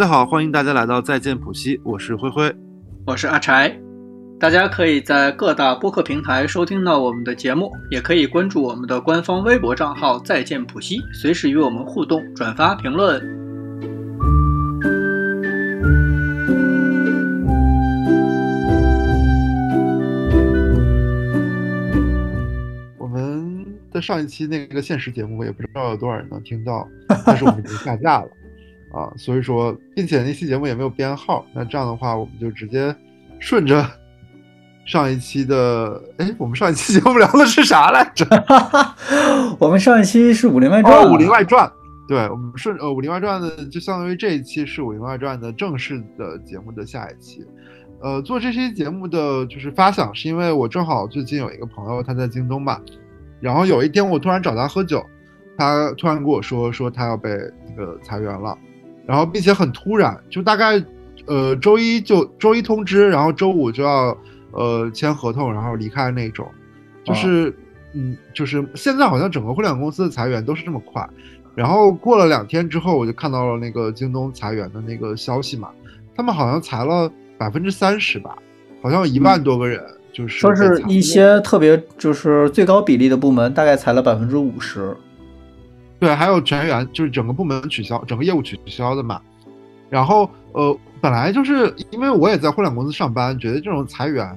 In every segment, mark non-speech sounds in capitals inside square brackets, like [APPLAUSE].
家好，欢迎大家来到再见普西，我是灰灰，我是阿柴。大家可以在各大播客平台收听到我们的节目，也可以关注我们的官方微博账号再见普西，随时与我们互动、转发、评论。我们的上一期那个现实节目我也不知道有多少人能听到，但是我们已经下架了啊，所以说，并且那期节目也没有编号，那这样的话，我们就直接顺着。[LAUGHS] 上一期的，哎，我们上一期 [LAUGHS] 节目聊的是啥来着？[LAUGHS] 我们上一期是《武林外传》。哦，《武林外传》。对，我们顺呃，《武林外传》的就相当于这一期是《武林外传》的正式的节目的下一期。呃，做这期节目的就是发想，是因为我正好最近有一个朋友他在京东吧，然后有一天我突然找他喝酒，他突然跟我说说他要被那个裁员了，然后并且很突然，就大概呃周一就周一通知，然后周五就要。呃，签合同然后离开那种，就是，嗯，就是现在好像整个互联网公司的裁员都是这么快，然后过了两天之后，我就看到了那个京东裁员的那个消息嘛，他们好像裁了百分之三十吧，好像有一万多个人，就是说是一些特别就是最高比例的部门大概裁了百分之五十，对，还有全员就是整个部门取消，整个业务取消的嘛，然后呃。本来就是因为我也在互联网公司上班，觉得这种裁员，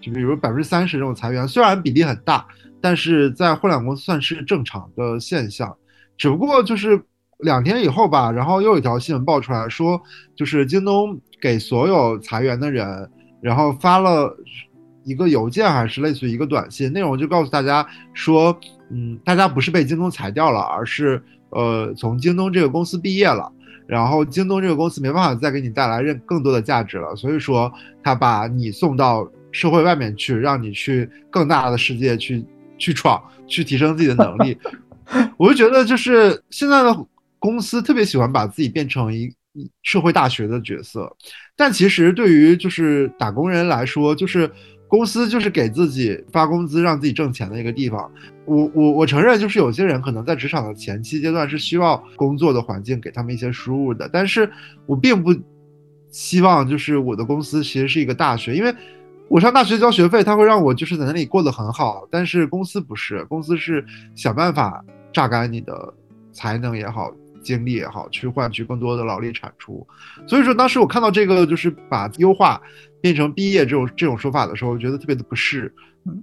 就比如百分之三十这种裁员，虽然比例很大，但是在互联网公司算是正常的现象。只不过就是两天以后吧，然后又有一条新闻爆出来说，就是京东给所有裁员的人，然后发了一个邮件，还是类似于一个短信，内容就告诉大家说，嗯，大家不是被京东裁掉了，而是呃从京东这个公司毕业了。然后京东这个公司没办法再给你带来任更多的价值了，所以说他把你送到社会外面去，让你去更大的世界去去闯，去提升自己的能力。[LAUGHS] 我就觉得就是现在的公司特别喜欢把自己变成一社会大学的角色，但其实对于就是打工人来说，就是。公司就是给自己发工资、让自己挣钱的一个地方。我我我承认，就是有些人可能在职场的前期阶段是需要工作的环境给他们一些输入的，但是我并不希望就是我的公司其实是一个大学，因为我上大学交学费，他会让我就是在那里过得很好，但是公司不是，公司是想办法榨干你的才能也好。精力也好，去换取更多的劳力产出。所以说，当时我看到这个就是把优化变成毕业这种这种说法的时候，我觉得特别的不适。嗯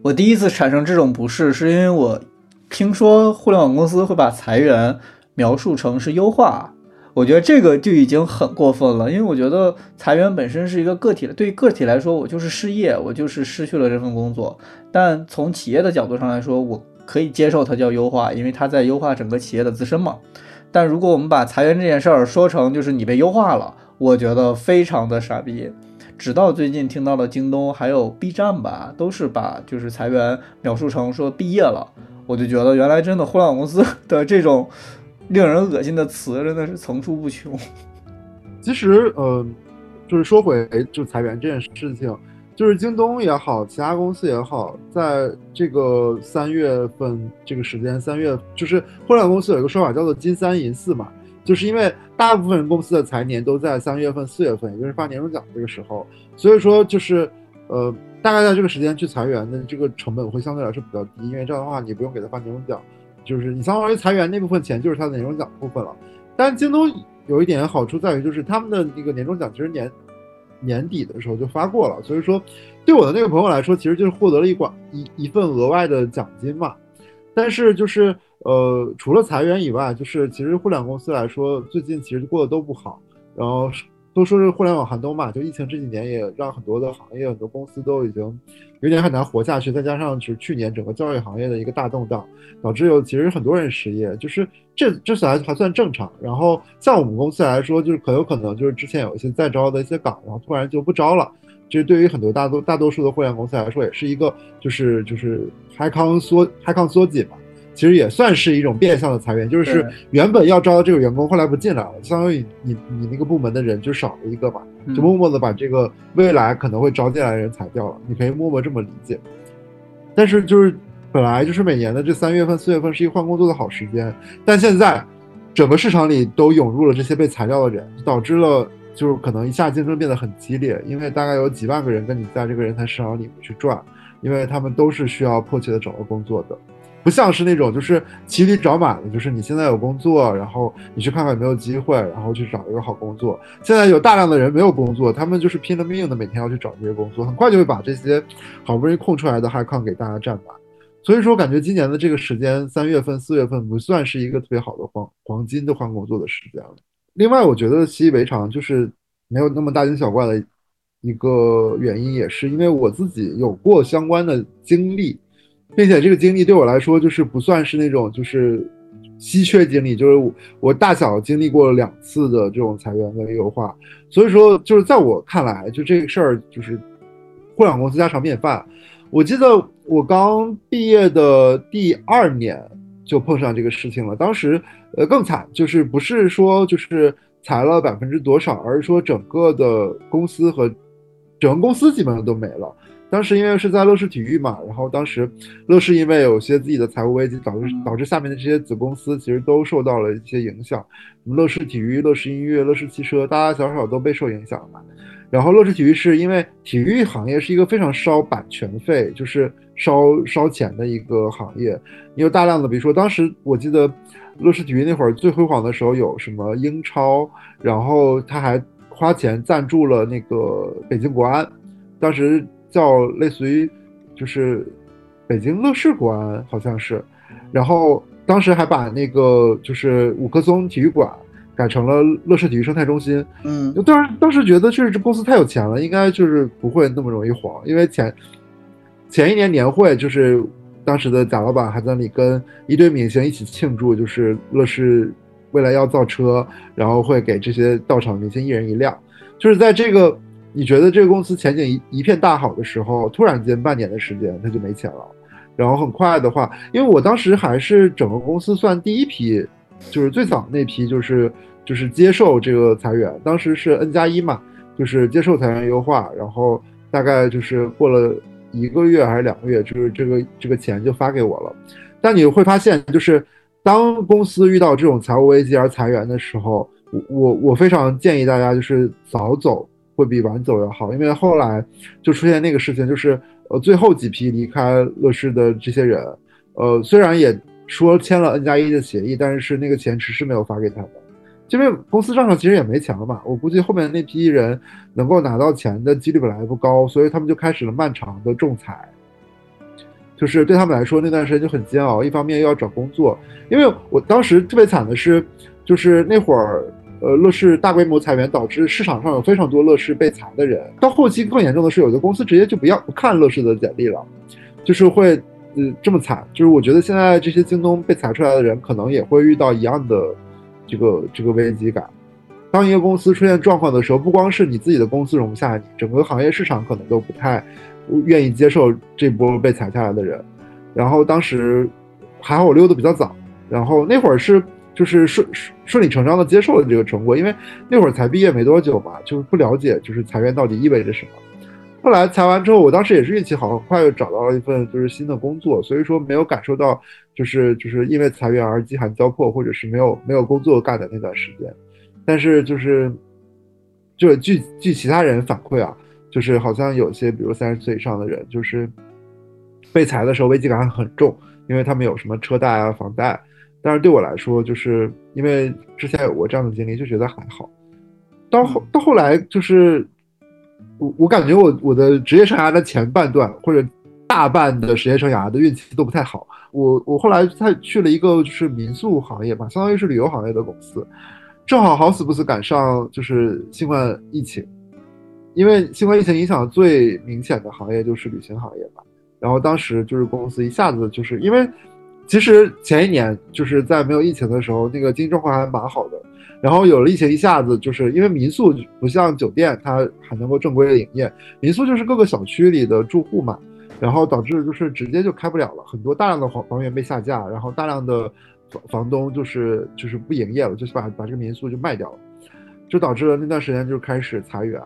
我第一次产生这种不适，是因为我听说互联网公司会把裁员描述成是优化，我觉得这个就已经很过分了。因为我觉得裁员本身是一个个体的，对于个体来说，我就是失业，我就是失去了这份工作。但从企业的角度上来说，我。可以接受它叫优化，因为它在优化整个企业的自身嘛。但如果我们把裁员这件事儿说成就是你被优化了，我觉得非常的傻逼。直到最近听到了京东还有 B 站吧，都是把就是裁员描述成说毕业了，我就觉得原来真的互联网公司的这种令人恶心的词真的是层出不穷。其实，呃，就是说回就裁员这件事情。就是京东也好，其他公司也好，在这个三月份这个时间，三月就是互联网公司有一个说法叫做“金三银四”嘛，就是因为大部分公司的财年都在三月份、四月份，也就是发年终奖这个时候，所以说就是呃，大概在这个时间去裁员的这个成本会相对来说比较低，因为这样的话你不用给他发年终奖，就是你相当于裁员那部分钱就是他的年终奖部分了。但京东有一点好处在于，就是他们的那个年终奖其实年。年底的时候就发过了，所以说，对我的那个朋友来说，其实就是获得了一管一一份额外的奖金嘛。但是就是呃，除了裁员以外，就是其实互联网公司来说，最近其实过得都不好，然后。都说是互联网寒冬嘛，就疫情这几年也让很多的行业、很多公司都已经有点很难活下去。再加上就是去年整个教育行业的一个大动荡，导致有其实很多人失业，就是这这算还算正常。然后像我们公司来说，就是很有可能就是之前有一些在招的一些岗，然后突然就不招了。这对于很多大多大多数的互联网公司来说，也是一个就是就是开康缩开康缩紧嘛。其实也算是一种变相的裁员，就是原本要招的这个员工后来不进来了，相当于你你那个部门的人就少了一个嘛，就默默的把这个未来可能会招进来的人裁掉了。你可以默默这么理解。但是就是本来就是每年的这三月份、四月份是一个换工作的好时间，但现在整个市场里都涌入了这些被裁掉的人，导致了就是可能一下竞争变得很激烈，因为大概有几万个人跟你在这个人才市场里面去转，因为他们都是需要迫切的找到工作的。不像是那种就是骑驴找马的，就是你现在有工作，然后你去看看有没有机会，然后去找一个好工作。现在有大量的人没有工作，他们就是拼了命的每天要去找这些工作，很快就会把这些好不容易空出来的 high con 给大家占满。所以说，感觉今年的这个时间，三月份、四月份不算是一个特别好的黄黄金的换工作的时间了。另外，我觉得习以为常就是没有那么大惊小怪的一个原因，也是因为我自己有过相关的经历。并且这个经历对我来说，就是不算是那种就是稀缺经历，就是我大小经历过两次的这种裁员跟优化，所以说就是在我看来，就这个事儿就是互联网公司家常便饭。我记得我刚毕业的第二年就碰上这个事情了，当时呃更惨，就是不是说就是裁了百分之多少，而是说整个的公司和整个公司基本上都没了。当时因为是在乐视体育嘛，然后当时乐视因为有些自己的财务危机，导致导致下面的这些子公司其实都受到了一些影响。乐视体育、乐视音乐、乐视汽车，大大小小都被受影响嘛。然后乐视体育是因为体育行业是一个非常烧版权费，就是烧烧钱的一个行业。你有大量的，比如说当时我记得乐视体育那会儿最辉煌的时候有什么英超，然后他还花钱赞助了那个北京国安，当时。叫类似于，就是北京乐视国安好像是，然后当时还把那个就是五棵松体育馆改成了乐视体育生态中心。嗯，当时当时觉得就是这公司太有钱了，应该就是不会那么容易黄，因为前前一年年会就是当时的贾老板还在那里跟一堆明星一起庆祝，就是乐视未来要造车，然后会给这些到场明星一人一辆，就是在这个。你觉得这个公司前景一一片大好的时候，突然间半年的时间他就没钱了，然后很快的话，因为我当时还是整个公司算第一批，就是最早那批，就是就是接受这个裁员，当时是 N 加一嘛，就是接受裁员优化，然后大概就是过了一个月还是两个月，就是这个这个钱就发给我了。但你会发现，就是当公司遇到这种财务危机而裁员的时候，我我非常建议大家就是早走。会比晚走要好，因为后来就出现那个事情，就是呃最后几批离开乐视的这些人，呃虽然也说签了 N 加一的协议，但是那个钱迟迟没有发给他们，因为公司账上其实也没钱了嘛。我估计后面那批人能够拿到钱的几率本来不高，所以他们就开始了漫长的仲裁。就是对他们来说那段时间就很煎熬，一方面又要找工作，因为我当时特别惨的是，就是那会儿。呃，乐视大规模裁员导致市场上有非常多乐视被裁的人。到后期更严重的是，有的公司直接就不要不看乐视的简历了，就是会，呃，这么惨。就是我觉得现在这些京东被裁出来的人，可能也会遇到一样的这个这个危机感。当一个公司出现状况的时候，不光是你自己的公司容不下你，整个行业市场可能都不太愿意接受这波被裁下来的人。然后当时还好我溜的比较早，然后那会儿是。就是顺顺顺理成章的接受了这个成果，因为那会儿才毕业没多久嘛，就是不了解就是裁员到底意味着什么。后来裁完之后，我当时也是运气好，很快又找到了一份就是新的工作，所以说没有感受到就是就是因为裁员而饥寒交迫，或者是没有没有工作干的那段时间。但是就是就据据其他人反馈啊，就是好像有些比如三十岁以上的人，就是被裁的时候危机感很重，因为他们有什么车贷啊、房贷。但是对我来说，就是因为之前有过这样的经历，就觉得还好。到后到后来，就是我我感觉我我的职业生涯的前半段或者大半的职业生涯的运气都不太好。我我后来才去了一个就是民宿行业吧，相当于是旅游行业的公司，正好好死不死赶上就是新冠疫情，因为新冠疫情影响最明显的行业就是旅行行业吧。然后当时就是公司一下子就是因为。其实前一年就是在没有疫情的时候，那个经济状况还蛮好的。然后有了疫情，一下子就是因为民宿不像酒店，它还能够正规的营业，民宿就是各个小区里的住户嘛，然后导致就是直接就开不了了，很多大量的房房源被下架，然后大量的房房东就是就是不营业了，就是把把这个民宿就卖掉了，就导致了那段时间就开始裁员。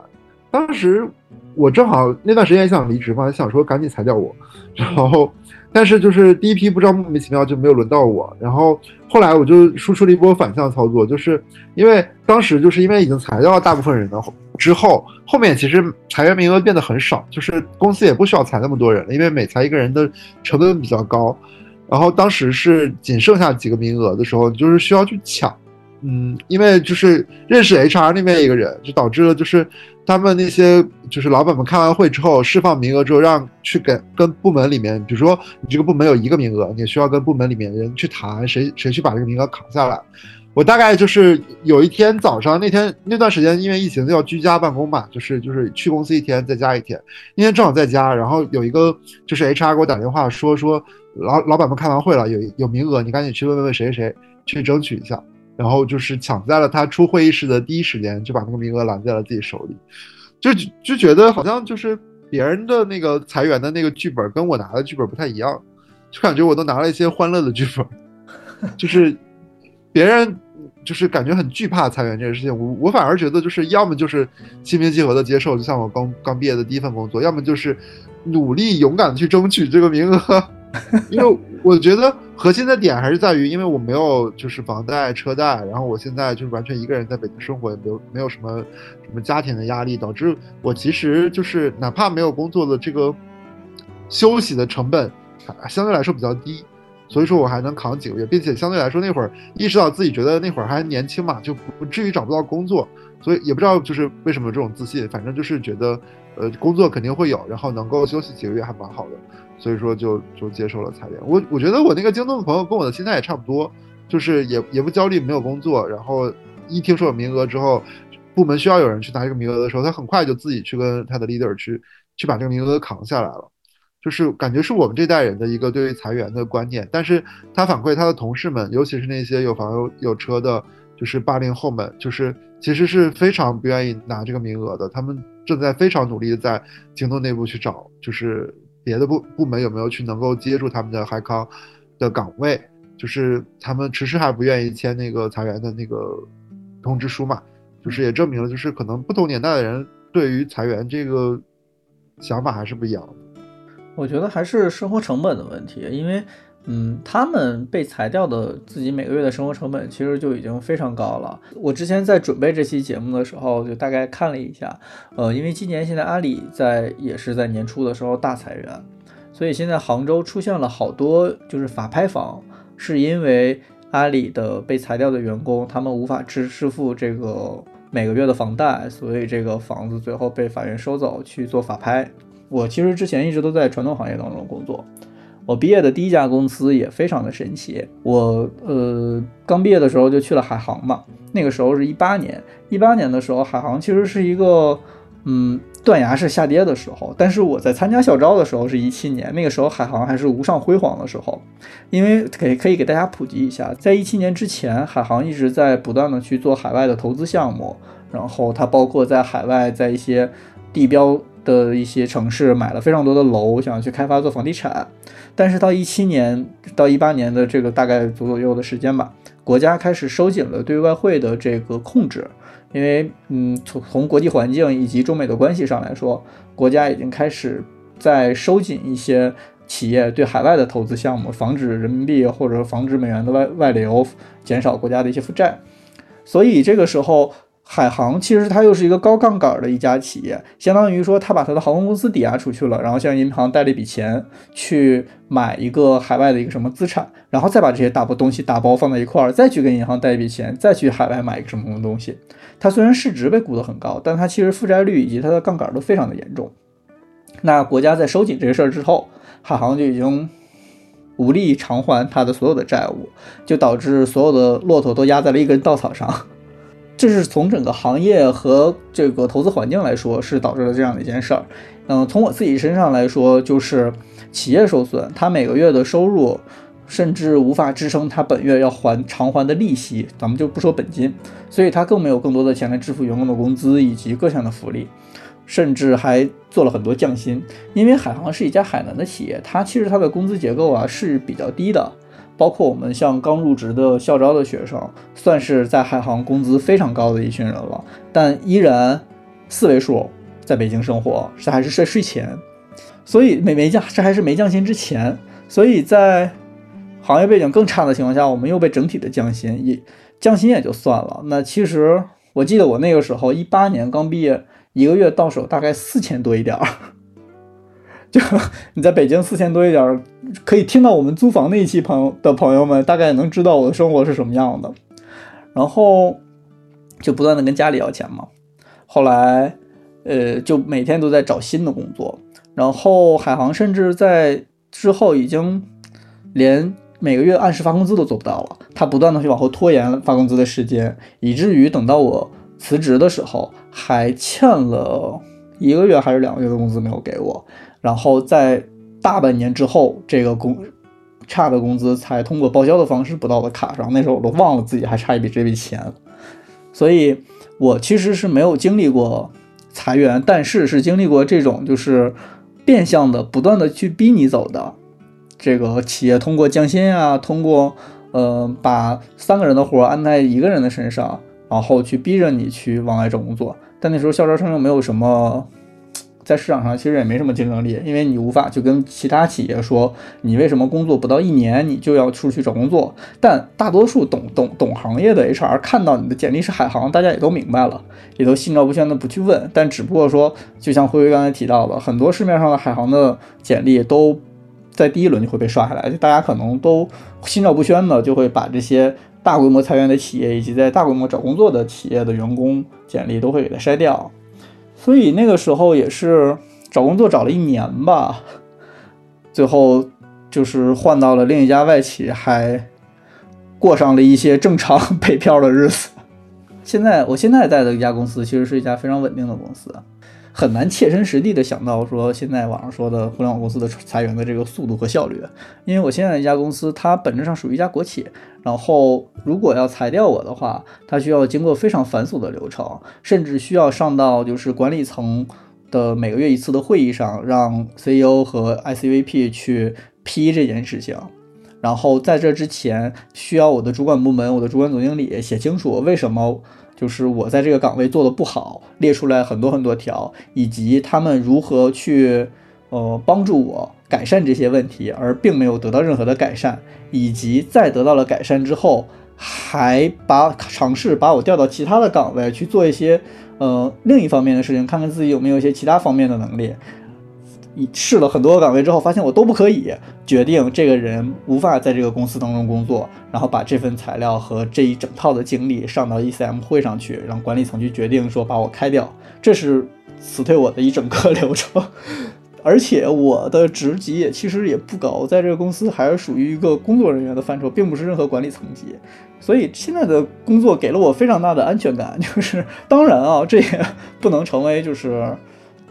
当时我正好那段时间也想离职嘛，想说赶紧裁掉我，[LAUGHS] 然后。但是就是第一批不知道莫名其妙就没有轮到我，然后后来我就输出了一波反向操作，就是因为当时就是因为已经裁掉了大部分人的，之后后面其实裁员名额变得很少，就是公司也不需要裁那么多人了，因为每裁一个人的成本比较高，然后当时是仅剩下几个名额的时候，就是需要去抢。嗯，因为就是认识 HR 那边一个人，就导致了就是他们那些就是老板们开完会之后释放名额之后，让去跟跟部门里面，比如说你这个部门有一个名额，你需要跟部门里面人去谈，谁谁去把这个名额扛下来。我大概就是有一天早上那天那段时间，因为疫情要居家办公嘛，就是就是去公司一天在家一天，那天正好在家，然后有一个就是 HR 给我打电话说说老 [LAUGHS] 老板们开完会了，有有名额，你赶紧去问问谁谁谁去争取一下。然后就是抢在了他出会议室的第一时间，就把那个名额揽在了自己手里，就就觉得好像就是别人的那个裁员的那个剧本跟我拿的剧本不太一样，就感觉我都拿了一些欢乐的剧本，就是别人就是感觉很惧怕裁员这个事情，我我反而觉得就是要么就是心平气和的接受，就像我刚刚毕业的第一份工作，要么就是努力勇敢的去争取这个名额。[LAUGHS] 因为我觉得核心的点还是在于，因为我没有就是房贷车贷，然后我现在就是完全一个人在北京生活，也没有没有什么什么家庭的压力，导致我其实就是哪怕没有工作的这个休息的成本相对来说比较低，所以说我还能扛几个月，并且相对来说那会儿意识到自己觉得那会儿还年轻嘛，就不至于找不到工作，所以也不知道就是为什么这种自信，反正就是觉得呃工作肯定会有，然后能够休息几个月还蛮好的。所以说就就接受了裁员。我我觉得我那个京东的朋友跟我的心态也差不多，就是也也不焦虑没有工作，然后一听说有名额之后，部门需要有人去拿这个名额的时候，他很快就自己去跟他的 leader 去去把这个名额扛下来了。就是感觉是我们这代人的一个对于裁员的观念。但是他反馈他的同事们，尤其是那些有房有有车的，就是八零后们，就是其实是非常不愿意拿这个名额的。他们正在非常努力的在京东内部去找，就是。别的部部门有没有去能够接住他们的海康的岗位？就是他们迟迟还不愿意签那个裁员的那个通知书嘛？就是也证明了，就是可能不同年代的人对于裁员这个想法还是不一样的。我觉得还是生活成本的问题，因为。嗯，他们被裁掉的自己每个月的生活成本其实就已经非常高了。我之前在准备这期节目的时候，就大概看了一下，呃，因为今年现在阿里在也是在年初的时候大裁员，所以现在杭州出现了好多就是法拍房，是因为阿里的被裁掉的员工他们无法支支付这个每个月的房贷，所以这个房子最后被法院收走去做法拍。我其实之前一直都在传统行业当中工作。我毕业的第一家公司也非常的神奇。我呃刚毕业的时候就去了海航嘛，那个时候是一八年，一八年的时候海航其实是一个嗯断崖式下跌的时候。但是我在参加校招的时候是一七年，那个时候海航还是无上辉煌的时候。因为可以可以给大家普及一下，在一七年之前，海航一直在不断的去做海外的投资项目，然后它包括在海外在一些地标。的一些城市买了非常多的楼，想要去开发做房地产，但是到一七年到一八年的这个大概左左右的时间吧，国家开始收紧了对外汇的这个控制，因为嗯从从国际环境以及中美的关系上来说，国家已经开始在收紧一些企业对海外的投资项目，防止人民币或者防止美元的外外流，减少国家的一些负债，所以这个时候。海航其实它又是一个高杠杆的一家企业，相当于说它把它的航空公司抵押出去了，然后向银行贷了一笔钱去买一个海外的一个什么资产，然后再把这些大包东西打包放在一块儿，再去跟银行贷一笔钱，再去海外买一个什么什么东西。它虽然市值被估得很高，但它其实负债率以及它的杠杆都非常的严重。那国家在收紧这个事儿之后，海航就已经无力偿还它的所有的债务，就导致所有的骆驼都压在了一根稻草上。这是从整个行业和这个投资环境来说，是导致了这样的一件事儿。嗯，从我自己身上来说，就是企业受损，他每个月的收入甚至无法支撑他本月要还偿还的利息，咱们就不说本金，所以他更没有更多的钱来支付员工的工资以及各项的福利，甚至还做了很多降薪。因为海航是一家海南的企业，它其实它的工资结构啊是比较低的。包括我们像刚入职的校招的学生，算是在海航工资非常高的一群人了，但依然四位数，在北京生活，这还是税税前，所以没没降，这还是没降薪之前，所以在行业背景更差的情况下，我们又被整体的降薪，也降薪也就算了。那其实我记得我那个时候一八年刚毕业，一个月到手大概四千多一点儿。[LAUGHS] 就你在北京四千多一点儿，可以听到我们租房那一期朋友的朋友们，大概也能知道我的生活是什么样的。然后就不断的跟家里要钱嘛。后来，呃，就每天都在找新的工作。然后海航甚至在之后已经连每个月按时发工资都做不到了。他不断的去往后拖延发工资的时间，以至于等到我辞职的时候，还欠了一个月还是两个月的工资没有给我。然后在大半年之后，这个工差的工资才通过报销的方式补到我的卡上。那时候我都忘了自己还差一笔这笔钱，所以我其实是没有经历过裁员，但是是经历过这种就是变相的不断的去逼你走的。这个企业通过降薪啊，通过呃把三个人的活安在一个人的身上，然后去逼着你去往外找工作。但那时候校招生又没有什么。在市场上其实也没什么竞争力，因为你无法去跟其他企业说你为什么工作不到一年你就要出去找工作。但大多数懂懂懂行业的 HR 看到你的简历是海航，大家也都明白了，也都心照不宣的不去问。但只不过说，就像辉辉刚才提到的，很多市面上的海航的简历都在第一轮就会被刷下来，就大家可能都心照不宣的就会把这些大规模裁员的企业以及在大规模找工作的企业的员工简历都会给它筛掉。所以那个时候也是找工作找了一年吧，[LAUGHS] 最后就是换到了另一家外企，还过上了一些正常 [LAUGHS] 北漂的日子。现在我现在在的一家公司，其实是一家非常稳定的公司。很难切身实地的想到说现在网上说的互联网公司的裁员的这个速度和效率，因为我现在一家公司它本质上属于一家国企，然后如果要裁掉我的话，它需要经过非常繁琐的流程，甚至需要上到就是管理层的每个月一次的会议上，让 CEO 和 ICVP 去批这件事情，然后在这之前需要我的主管部门、我的主管总经理写清楚为什么。就是我在这个岗位做的不好，列出来很多很多条，以及他们如何去呃帮助我改善这些问题，而并没有得到任何的改善，以及在得到了改善之后，还把尝试把我调到其他的岗位去做一些呃另一方面的事情，看看自己有没有一些其他方面的能力。你试了很多个岗位之后，发现我都不可以，决定这个人无法在这个公司当中工作，然后把这份材料和这一整套的经历上到 ECM 会上去，让管理层去决定说把我开掉。这是辞退我的一整个流程，而且我的职级也其实也不高，在这个公司还是属于一个工作人员的范畴，并不是任何管理层级。所以现在的工作给了我非常大的安全感，就是当然啊，这也不能成为就是。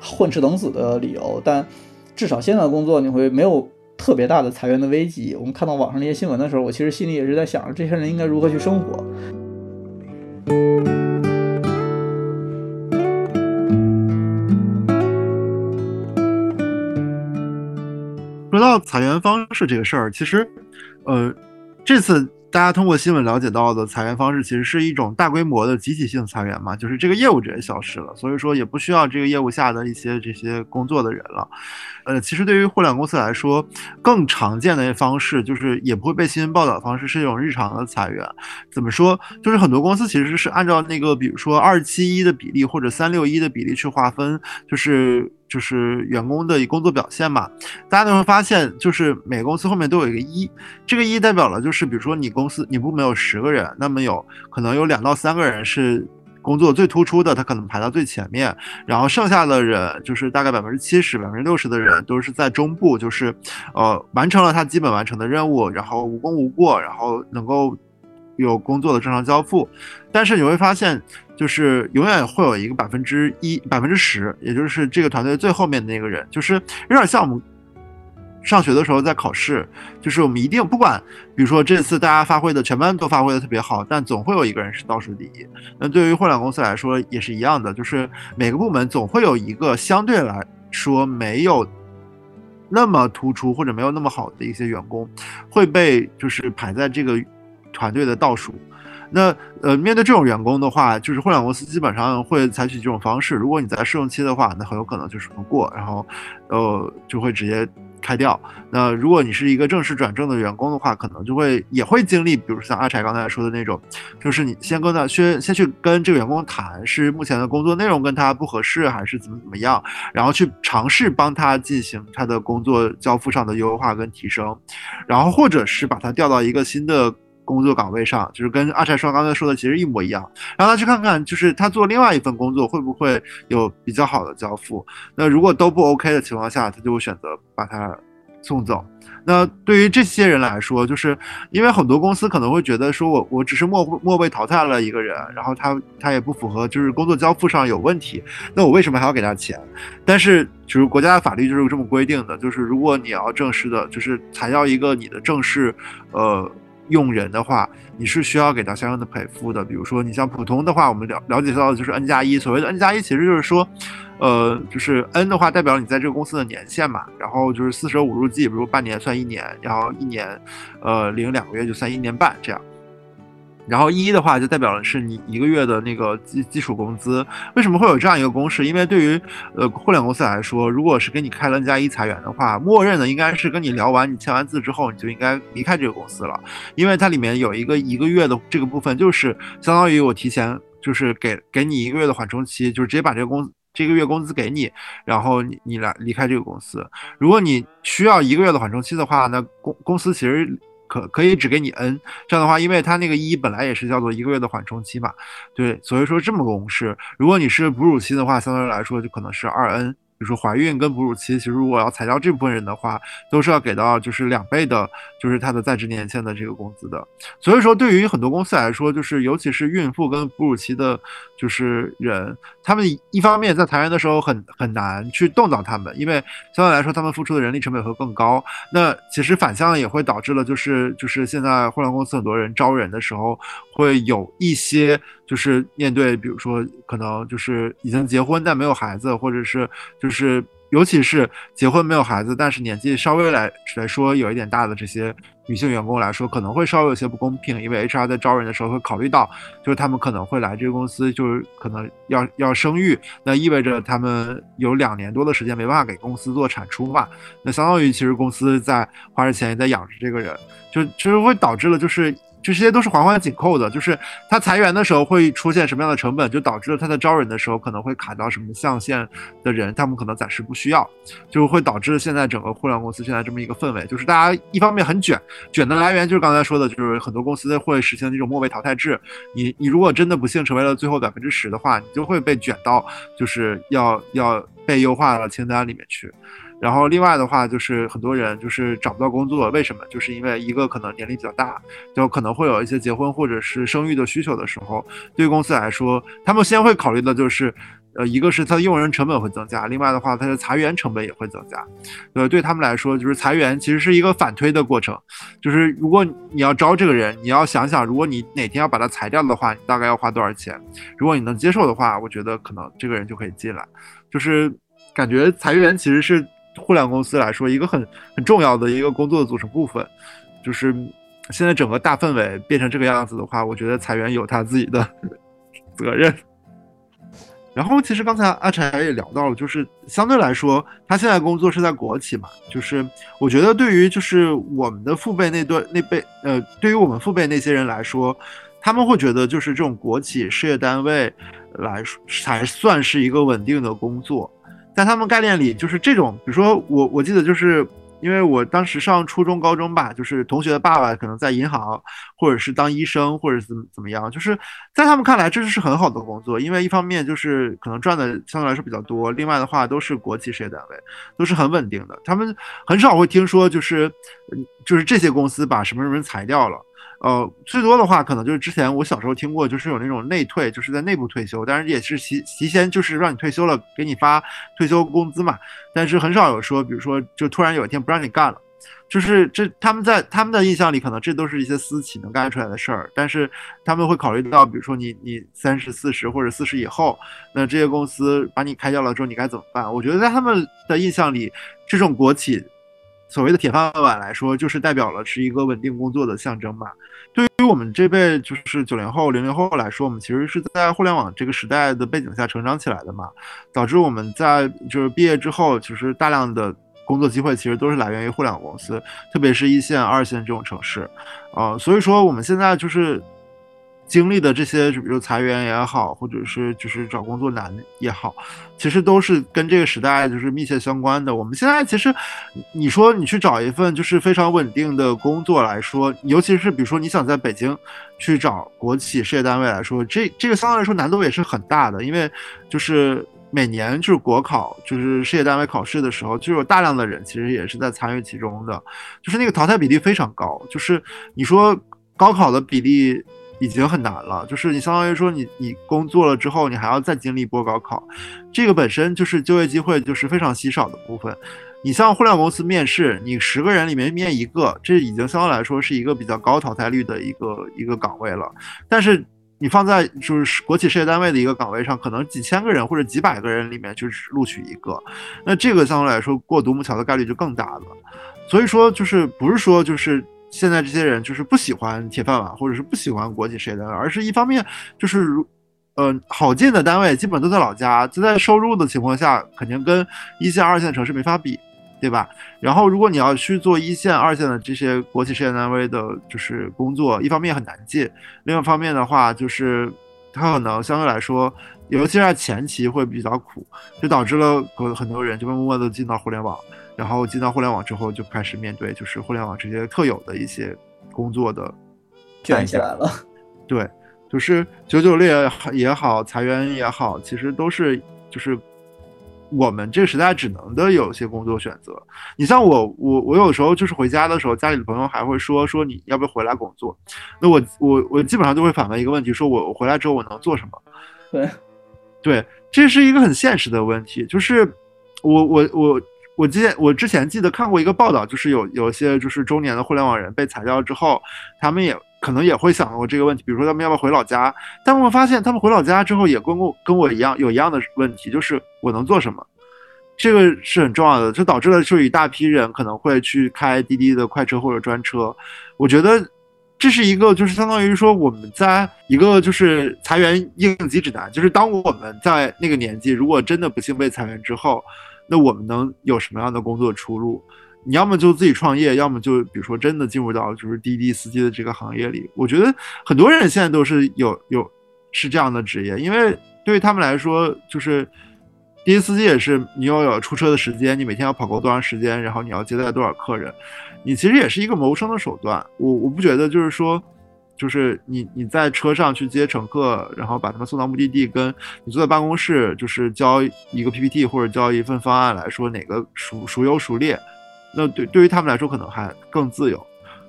混吃等死的理由，但至少现在的工作你会没有特别大的裁员的危机。我们看到网上那些新闻的时候，我其实心里也是在想着这些人应该如何去生活。说到裁员方式这个事儿，其实，呃，这次。大家通过新闻了解到的裁员方式，其实是一种大规模的集体性裁员嘛，就是这个业务直接消失了，所以说也不需要这个业务下的一些这些工作的人了。呃，其实对于互联网公司来说，更常见的一些方式就是也不会被新闻报道的方式，是一种日常的裁员。怎么说？就是很多公司其实是按照那个，比如说二七一的比例或者三六一的比例去划分，就是。就是员工的工作表现嘛，大家都会发现，就是每个公司后面都有一个一，这个一代表了就是，比如说你公司你部门有十个人，那么有可能有两到三个人是工作最突出的，他可能排到最前面，然后剩下的人就是大概百分之七十、百分之六十的人都是在中部，就是呃完成了他基本完成的任务，然后无功无过，然后能够有工作的正常交付，但是你会发现。就是永远会有一个百分之一、百分之十，也就是这个团队最后面的那个人，就是有点像我们上学的时候在考试，就是我们一定不管，比如说这次大家发挥的全班都发挥的特别好，但总会有一个人是倒数第一。那对于互联网公司来说也是一样的，就是每个部门总会有一个相对来说没有那么突出或者没有那么好的一些员工会被就是排在这个团队的倒数。那呃，面对这种员工的话，就是互联网公司基本上会采取这种方式。如果你在试用期的话，那很有可能就是不过，然后呃就会直接。开掉。那如果你是一个正式转正的员工的话，可能就会也会经历，比如像阿柴刚才说的那种，就是你先跟他先先去跟这个员工谈，是目前的工作内容跟他不合适，还是怎么怎么样，然后去尝试帮他进行他的工作交付上的优化跟提升，然后或者是把他调到一个新的。工作岗位上，就是跟阿柴说刚才说的其实一模一样，让他去看看，就是他做另外一份工作会不会有比较好的交付。那如果都不 OK 的情况下，他就会选择把他送走。那对于这些人来说，就是因为很多公司可能会觉得说我我只是末末位淘汰了一个人，然后他他也不符合就是工作交付上有问题，那我为什么还要给他钱？但是就是国家的法律就是这么规定的，就是如果你要正式的，就是裁掉一个你的正式，呃。用人的话，你是需要给到相应的赔付的。比如说，你像普通的话，我们了了解到的就是 N 加一。所谓的 N 加一，其实就是说，呃，就是 N 的话代表你在这个公司的年限嘛，然后就是四舍五入计，比如半年算一年，然后一年，呃，零两个月就算一年半这样。然后一的话就代表的是你一个月的那个基基础工资。为什么会有这样一个公式？因为对于呃互联网公司来说，如果是给你开了 N 加一裁员的话，默认的应该是跟你聊完，你签完字之后，你就应该离开这个公司了。因为它里面有一个一个月的这个部分，就是相当于我提前就是给给你一个月的缓冲期，就是直接把这个工这个月工资给你，然后你你来离开这个公司。如果你需要一个月的缓冲期的话，那公公司其实。可可以只给你 n，这样的话，因为它那个一本来也是叫做一个月的缓冲期嘛，对，所以说这么个公式，如果你是哺乳期的话，相对来说就可能是二 n。比如说怀孕跟哺乳期，其实如果要裁掉这部分人的话，都是要给到就是两倍的，就是他的在职年限的这个工资的。所以说，对于很多公司来说，就是尤其是孕妇跟哺乳期的，就是人，他们一方面在裁员的时候很很难去动到他们，因为相对来说他们付出的人力成本会更高。那其实反向也会导致了，就是就是现在互联网公司很多人招人的时候，会有一些就是面对，比如说可能就是已经结婚但没有孩子，或者是就。是，尤其是结婚没有孩子，但是年纪稍微来来说有一点大的这些女性员工来说，可能会稍微有些不公平，因为 HR 在招人的时候会考虑到，就是他们可能会来这个公司，就是可能要要生育，那意味着他们有两年多的时间没办法给公司做产出嘛，那相当于其实公司在花着钱也在养着这个人，就其实会导致了就是。这些都是环环紧扣的，就是他裁员的时候会出现什么样的成本，就导致了他在招人的时候可能会卡到什么象限的人，他们可能暂时不需要，就会导致现在整个互联网公司现在这么一个氛围，就是大家一方面很卷，卷的来源就是刚才说的，就是很多公司会实行这种末位淘汰制，你你如果真的不幸成为了最后百分之十的话，你就会被卷到就是要要被优化了清单里面去。然后另外的话就是很多人就是找不到工作，为什么？就是因为一个可能年龄比较大，就可能会有一些结婚或者是生育的需求的时候，对公司来说，他们先会考虑的就是，呃，一个是他的用人成本会增加，另外的话，他的裁员成本也会增加。呃，对他们来说，就是裁员其实是一个反推的过程，就是如果你要招这个人，你要想想，如果你哪天要把他裁掉的话，你大概要花多少钱？如果你能接受的话，我觉得可能这个人就可以进来。就是感觉裁员其实是。互联网公司来说，一个很很重要的一个工作的组成部分，就是现在整个大氛围变成这个样子的话，我觉得裁员有他自己的 [LAUGHS] 责任。然后，其实刚才阿柴也聊到了，就是相对来说，他现在工作是在国企嘛，就是我觉得对于就是我们的父辈那对那辈，呃，对于我们父辈那些人来说，他们会觉得就是这种国企事业单位来，才算是一个稳定的工作。在他们概念里，就是这种，比如说我，我记得就是因为我当时上初中、高中吧，就是同学的爸爸可能在银行，或者是当医生，或者怎么怎么样，就是在他们看来，这是很好的工作，因为一方面就是可能赚的相对来说比较多，另外的话都是国企事业单位，都是很稳定的，他们很少会听说就是，就是这些公司把什么什么裁掉了。呃，最多的话可能就是之前我小时候听过，就是有那种内退，就是在内部退休，但是也是提提前就是让你退休了，给你发退休工资嘛。但是很少有说，比如说就突然有一天不让你干了，就是这他们在他们的印象里，可能这都是一些私企能干出来的事儿。但是他们会考虑到，比如说你你三十四十或者四十以后，那这些公司把你开掉了之后，你该怎么办？我觉得在他们的印象里，这种国企。所谓的铁饭碗来说，就是代表了是一个稳定工作的象征嘛。对于我们这辈就是九零后、零零后来说，我们其实是在互联网这个时代的背景下成长起来的嘛，导致我们在就是毕业之后，其实大量的工作机会其实都是来源于互联网公司，特别是一线、二线这种城市，呃，所以说我们现在就是。经历的这些，就比如裁员也好，或者是就是找工作难也好，其实都是跟这个时代就是密切相关的。我们现在其实，你说你去找一份就是非常稳定的工作来说，尤其是比如说你想在北京去找国企事业单位来说，这这个相对来说难度也是很大的，因为就是每年就是国考就是事业单位考试的时候，就有大量的人其实也是在参与其中的，就是那个淘汰比例非常高。就是你说高考的比例。已经很难了，就是你相当于说你你工作了之后，你还要再经历一波高考，这个本身就是就业机会就是非常稀少的部分。你像互联网公司面试，你十个人里面面一个，这已经相对来说是一个比较高淘汰率的一个一个岗位了。但是你放在就是国企事业单位的一个岗位上，可能几千个人或者几百个人里面就是录取一个，那这个相对来说过独木桥的概率就更大了。所以说就是不是说就是。现在这些人就是不喜欢铁饭碗，或者是不喜欢国企事业单位，而是一方面就是如，呃，好进的单位基本都在老家，就在收入的情况下，肯定跟一线、二线城市没法比，对吧？然后如果你要去做一线、二线的这些国企事业单位的，就是工作，一方面很难进，另一方面的话，就是它可能相对来说，尤其是在前期会比较苦，就导致了很很多人就默默的进到互联网。然后进到互联网之后，就开始面对就是互联网这些特有的一些工作的卷起来了。对，就是九九六也好，裁员也好，其实都是就是我们这个时代只能的有些工作选择。你像我，我我有时候就是回家的时候，家里的朋友还会说说你要不要回来工作？那我我我基本上就会反问一个问题：说我我回来之后我能做什么？对，对，这是一个很现实的问题，就是我我我。我记我之前记得看过一个报道，就是有有些就是中年的互联网人被裁掉之后，他们也可能也会想过这个问题，比如说他们要不要回老家？但我发现他们回老家之后也跟我跟我一样有一样的问题，就是我能做什么？这个是很重要的，就导致了就一大批人可能会去开滴滴的快车或者专车。我觉得这是一个就是相当于说我们在一个就是裁员应急指南，就是当我们在那个年纪，如果真的不幸被裁员之后。那我们能有什么样的工作出路？你要么就自己创业，要么就比如说真的进入到就是滴滴司机的这个行业里。我觉得很多人现在都是有有是这样的职业，因为对于他们来说，就是滴滴司机也是你要有出车的时间，你每天要跑够多长时间，然后你要接待多少客人，你其实也是一个谋生的手段。我我不觉得就是说。就是你你在车上去接乘客，然后把他们送到目的地，跟你坐在办公室，就是交一个 PPT 或者交一份方案来说哪个孰孰优孰劣，那对对于他们来说可能还更自由。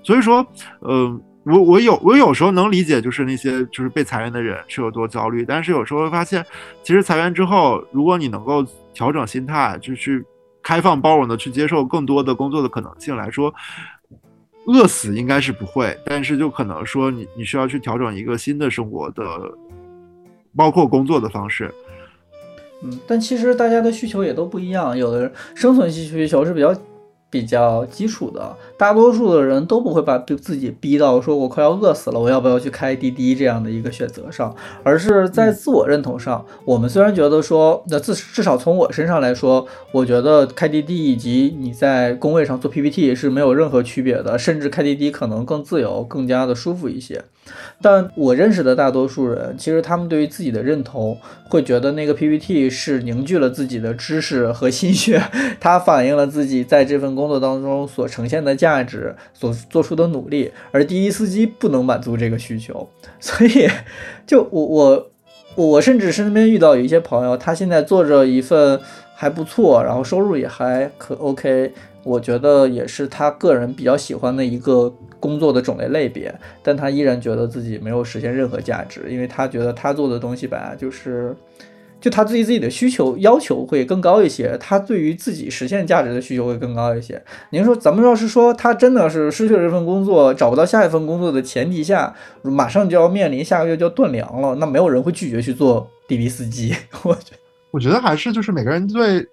所以说，嗯，我我有我有时候能理解，就是那些就是被裁员的人是有多焦虑，但是有时候会发现，其实裁员之后，如果你能够调整心态，就去开放包容的去接受更多的工作的可能性来说。饿死应该是不会，但是就可能说你你需要去调整一个新的生活的，包括工作的方式。嗯，但其实大家的需求也都不一样，有的人生存需求是比较。比较基础的，大多数的人都不会把自己逼到说我快要饿死了，我要不要去开滴滴这样的一个选择上，而是在自我认同上。我们虽然觉得说，那至至少从我身上来说，我觉得开滴滴以及你在工位上做 PPT 是没有任何区别的，甚至开滴滴可能更自由，更加的舒服一些。但我认识的大多数人，其实他们对于自己的认同，会觉得那个 PPT 是凝聚了自己的知识和心血，它反映了自己在这份工作当中所呈现的价值，所做出的努力。而滴滴司机不能满足这个需求，[LAUGHS] 所以，就我我我甚至身边遇到有一些朋友，他现在做着一份还不错，然后收入也还可 OK。我觉得也是他个人比较喜欢的一个工作的种类类别，但他依然觉得自己没有实现任何价值，因为他觉得他做的东西吧，就是，就他对于自己的需求要求会更高一些，他对于自己实现价值的需求会更高一些。您说，咱们要是说他真的是失去了这份工作，找不到下一份工作的前提下，马上就要面临下个月就要断粮了，那没有人会拒绝去做滴滴司机。[LAUGHS] 我觉，我觉得还是就是每个人对。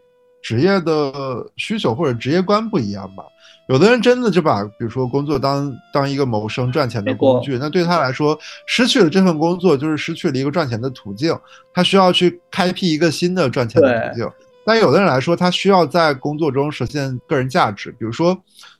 职业的需求或者职业观不一样吧。有的人真的就把比如说工作当当一个谋生赚钱的工具，那对他来说，失去了这份工作就是失去了一个赚钱的途径，他需要去开辟一个新的赚钱的途径。但有的人来说，他需要在工作中实现个人价值，比如说，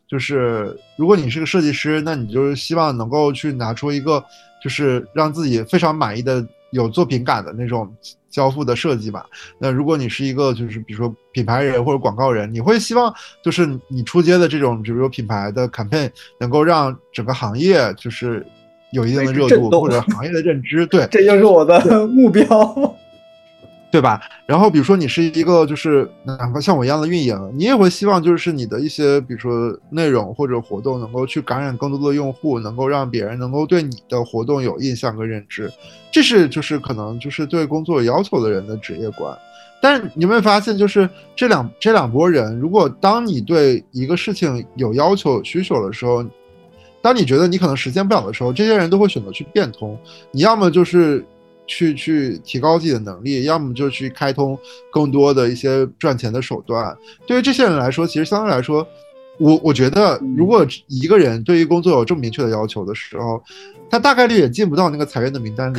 就是如果你是个设计师，那你就是希望能够去拿出一个就是让自己非常满意的。有作品感的那种交付的设计吧。那如果你是一个就是比如说品牌人或者广告人，你会希望就是你出街的这种，比如说品牌的 campaign 能够让整个行业就是有一定的热度或者行业的认知。对，[LAUGHS] 这就是我的目标。对吧？然后比如说你是一个就是哪怕像我一样的运营，你也会希望就是你的一些比如说内容或者活动能够去感染更多的用户，能够让别人能够对你的活动有印象跟认知，这是就是可能就是对工作有要求的人的职业观。但你有没有发现，就是这两这两拨人，如果当你对一个事情有要求、有需求的时候，当你觉得你可能实现不了的时候，这些人都会选择去变通。你要么就是。去去提高自己的能力，要么就去开通更多的一些赚钱的手段。对于这些人来说，其实相对来说，我我觉得，如果一个人对于工作有这么明确的要求的时候，他大概率也进不到那个裁员的名单里。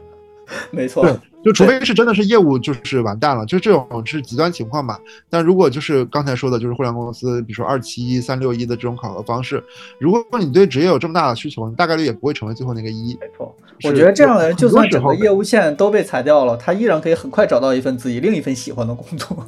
[LAUGHS] 没错。就除非是真的是业务就是完蛋了，就这种是极端情况吧。但如果就是刚才说的，就是互联网公司，比如说二七一、三六一的这种考核方式，如果你对职业有这么大的需求，你大概率也不会成为最后那个一。没错，我觉得这样的人，就算整个业务线都被裁掉了，他依然可以很快找到一份自己另一份喜欢的工作。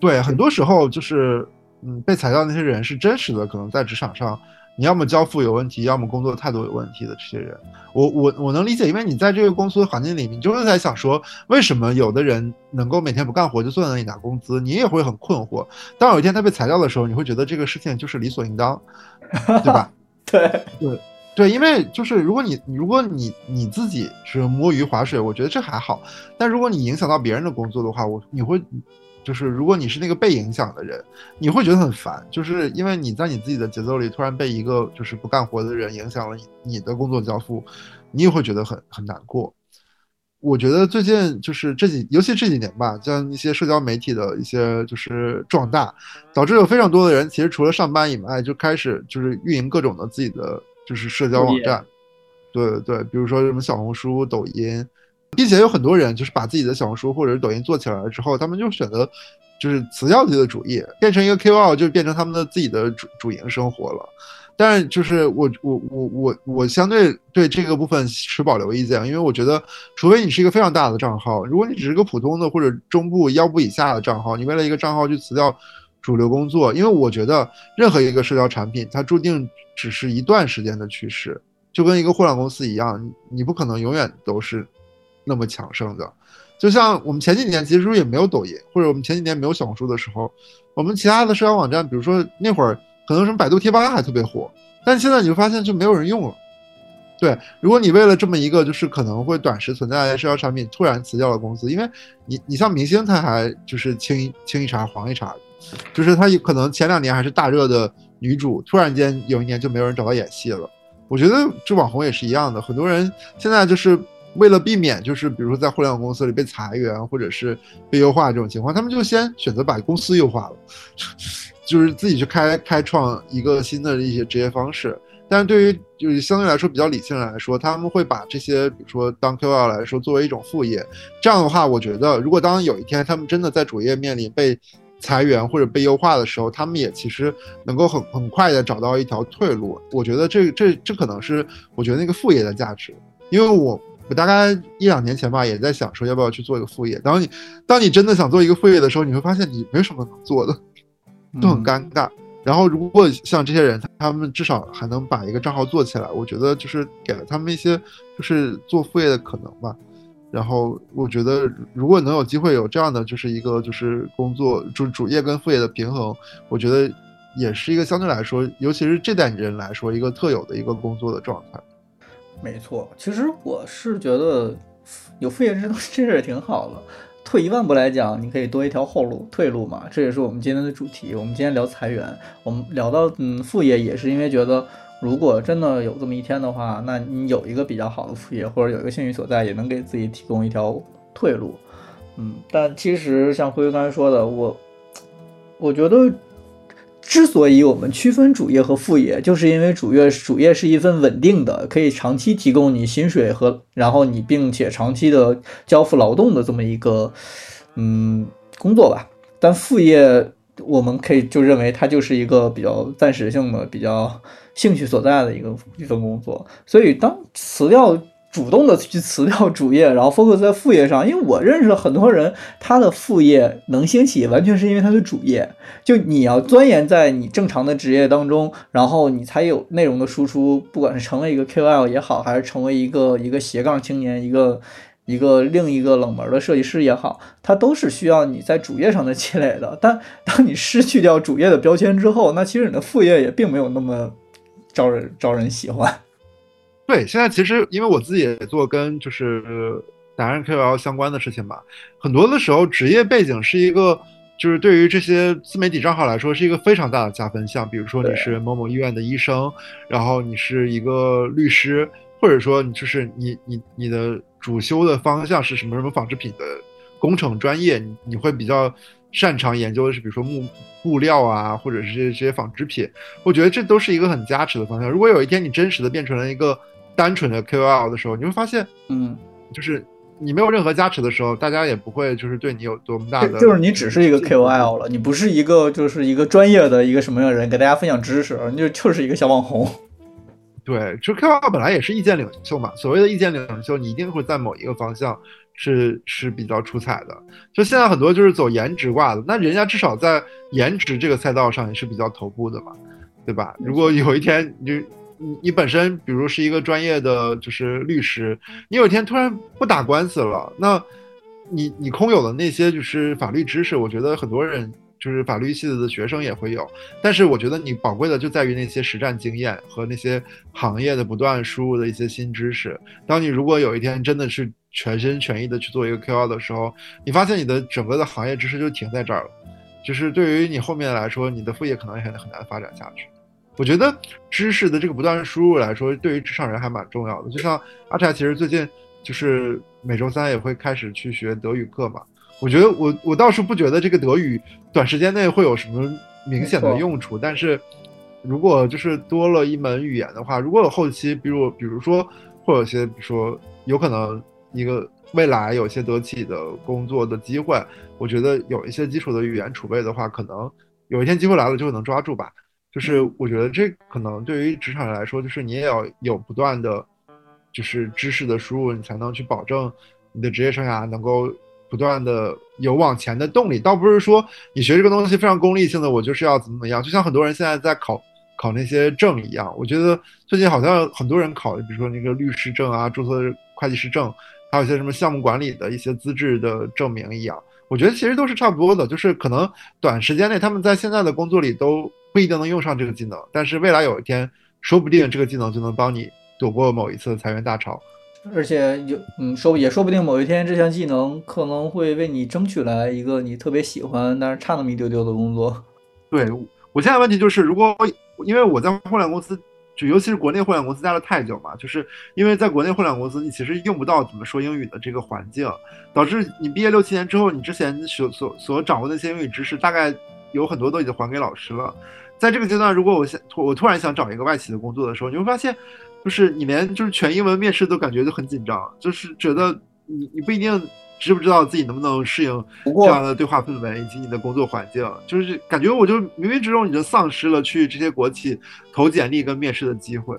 对，很多时候就是嗯，被裁掉那些人是真实的，可能在职场上。你要么交付有问题，要么工作态度有问题的这些人，我我我能理解，因为你在这个公司的环境里，你就是在想说，为什么有的人能够每天不干活就坐在那里拿工资，你也会很困惑。当有一天他被裁掉的时候，你会觉得这个事情就是理所应当，对吧？[LAUGHS] 对对对，因为就是如果你如果你你自己是摸鱼划水，我觉得这还好，但如果你影响到别人的工作的话，我你会。就是如果你是那个被影响的人，你会觉得很烦，就是因为你在你自己的节奏里突然被一个就是不干活的人影响了你你的工作交付，你也会觉得很很难过。我觉得最近就是这几，尤其这几年吧，像一些社交媒体的一些就是壮大，导致有非常多的人其实除了上班以外，就开始就是运营各种的自己的就是社交网站，对对对，比如说什么小红书、抖音。并且有很多人就是把自己的小红书或者是抖音做起来了之后，他们就选择就是辞掉自己的主业，变成一个 KOL，就变成他们的自己的主主营生活了。但是就是我我我我我相对对这个部分持保留意见，因为我觉得，除非你是一个非常大的账号，如果你只是个普通的或者中部腰部以下的账号，你为了一个账号去辞掉主流工作，因为我觉得任何一个社交产品，它注定只是一段时间的趋势，就跟一个互联网公司一样，你不可能永远都是。那么强盛的，就像我们前几年其实也没有抖音，或者我们前几年没有小红书的时候，我们其他的社交网站，比如说那会儿可能什么百度贴吧还特别火，但现在你会发现就没有人用了。对，如果你为了这么一个就是可能会短时存在的社交产品突然辞掉了公司，因为你你像明星他还就是清清一茬黄一茬，就是他有可能前两年还是大热的女主，突然间有一年就没有人找他演戏了。我觉得这网红也是一样的，很多人现在就是。为了避免就是比如说在互联网公司里被裁员或者是被优化这种情况，他们就先选择把公司优化了，[LAUGHS] 就是自己去开开创一个新的一些职业方式。但是对于就是相对来说比较理性来说，他们会把这些比如说当 Q L 来说作为一种副业。这样的话，我觉得如果当有一天他们真的在主业面临被裁员或者被优化的时候，他们也其实能够很很快的找到一条退路。我觉得这这这可能是我觉得那个副业的价值，因为我。我大概一两年前吧，也在想说要不要去做一个副业。当你当你真的想做一个副业的时候，你会发现你没什么能做的，都很尴尬。然后如果像这些人，他们至少还能把一个账号做起来，我觉得就是给了他们一些就是做副业的可能吧。然后我觉得如果能有机会有这样的就是一个就是工作主主业跟副业的平衡，我觉得也是一个相对来说，尤其是这代人来说一个特有的一个工作的状态。没错，其实我是觉得有副业 [LAUGHS] 这东西真是挺好的。退一万步来讲，你可以多一条后路、退路嘛。这也是我们今天的主题。我们今天聊裁员，我们聊到嗯副业，也是因为觉得，如果真的有这么一天的话，那你有一个比较好的副业，或者有一个兴趣所在，也能给自己提供一条退路。嗯，但其实像辉辉刚才说的，我我觉得。之所以我们区分主业和副业，就是因为主业主业是一份稳定的，可以长期提供你薪水和，然后你并且长期的交付劳动的这么一个嗯工作吧。但副业我们可以就认为它就是一个比较暂时性的、比较兴趣所在的一个一份工作。所以当辞掉。主动的去辞掉主业，然后 focus 在副业上，因为我认识了很多人，他的副业能兴起，完全是因为他的主业。就你要钻研在你正常的职业当中，然后你才有内容的输出，不管是成为一个 KOL 也好，还是成为一个一个斜杠青年，一个一个另一个冷门的设计师也好，它都是需要你在主业上的积累的。但当你失去掉主业的标签之后，那其实你的副业也并没有那么招人招人喜欢。对，现在其实因为我自己也做跟就是达人 KOL 相关的事情嘛，很多的时候职业背景是一个，就是对于这些自媒体账号来说是一个非常大的加分项。比如说你是某某医院的医生，然后你是一个律师，或者说你就是你你你的主修的方向是什么什么纺织品的工程专业，你你会比较。擅长研究的是，比如说木布料啊，或者是这些这些纺织品，我觉得这都是一个很加持的方向。如果有一天你真实的变成了一个单纯的 KOL 的时候，你会发现，嗯，就是你没有任何加持的时候，大家也不会就是对你有多么大的，就是你只是一个 KOL 了，你不是一个就是一个专业的一个什么样的人，给大家分享知识，你就就是一个小网红。对，就 KOL 本来也是意见领袖嘛，所谓的意见领袖，你一定会在某一个方向。是是比较出彩的，就现在很多就是走颜值挂的，那人家至少在颜值这个赛道上也是比较头部的嘛，对吧？如果有一天你你你本身比如是一个专业的就是律师，你有一天突然不打官司了，那你你空有的那些就是法律知识，我觉得很多人就是法律系的学生也会有，但是我觉得你宝贵的就在于那些实战经验和那些行业的不断输入的一些新知识。当你如果有一天真的是。全心全意的去做一个 KOL 的时候，你发现你的整个的行业知识就停在这儿了，就是对于你后面来说，你的副业可能也很很难发展下去。我觉得知识的这个不断输入来说，对于职场人还蛮重要的。就像阿柴，其实最近就是每周三也会开始去学德语课嘛。我觉得我我倒是不觉得这个德语短时间内会有什么明显的用处，但是如果就是多了一门语言的话，如果有后期，比如比如说会有些，比如说有可能。一个未来有些德企的工作的机会，我觉得有一些基础的语言储备的话，可能有一天机会来了就能抓住吧。就是我觉得这可能对于职场人来说，就是你也要有不断的，就是知识的输入，你才能去保证你的职业生涯能够不断的有往前的动力。倒不是说你学这个东西非常功利性的，我就是要怎么怎么样。就像很多人现在在考考那些证一样，我觉得最近好像很多人考，比如说那个律师证啊、注册会计师证。还有一些什么项目管理的一些资质的证明一样，我觉得其实都是差不多的，就是可能短时间内他们在现在的工作里都不一定能用上这个技能，但是未来有一天，说不定这个技能就能帮你躲过某一次裁员大潮，而且有嗯说也说不定某一天这项技能可能会为你争取来一个你特别喜欢但是差那么一丢丢的工作。对我现在问题就是，如果因为我在互联网公司。就尤其是国内互联网公司待了太久嘛，就是因为在国内互联网公司，你其实用不到怎么说英语的这个环境，导致你毕业六七年之后，你之前所所所掌握的那些英语知识，大概有很多都已经还给老师了。在这个阶段，如果我想我突然想找一个外企的工作的时候，你会发现，就是你连就是全英文面试都感觉就很紧张，就是觉得你你不一定。知不知道自己能不能适应这样的对话氛围以及你的工作环境？就是感觉我就冥冥之中你就丧失了去这些国企投简历跟面试的机会。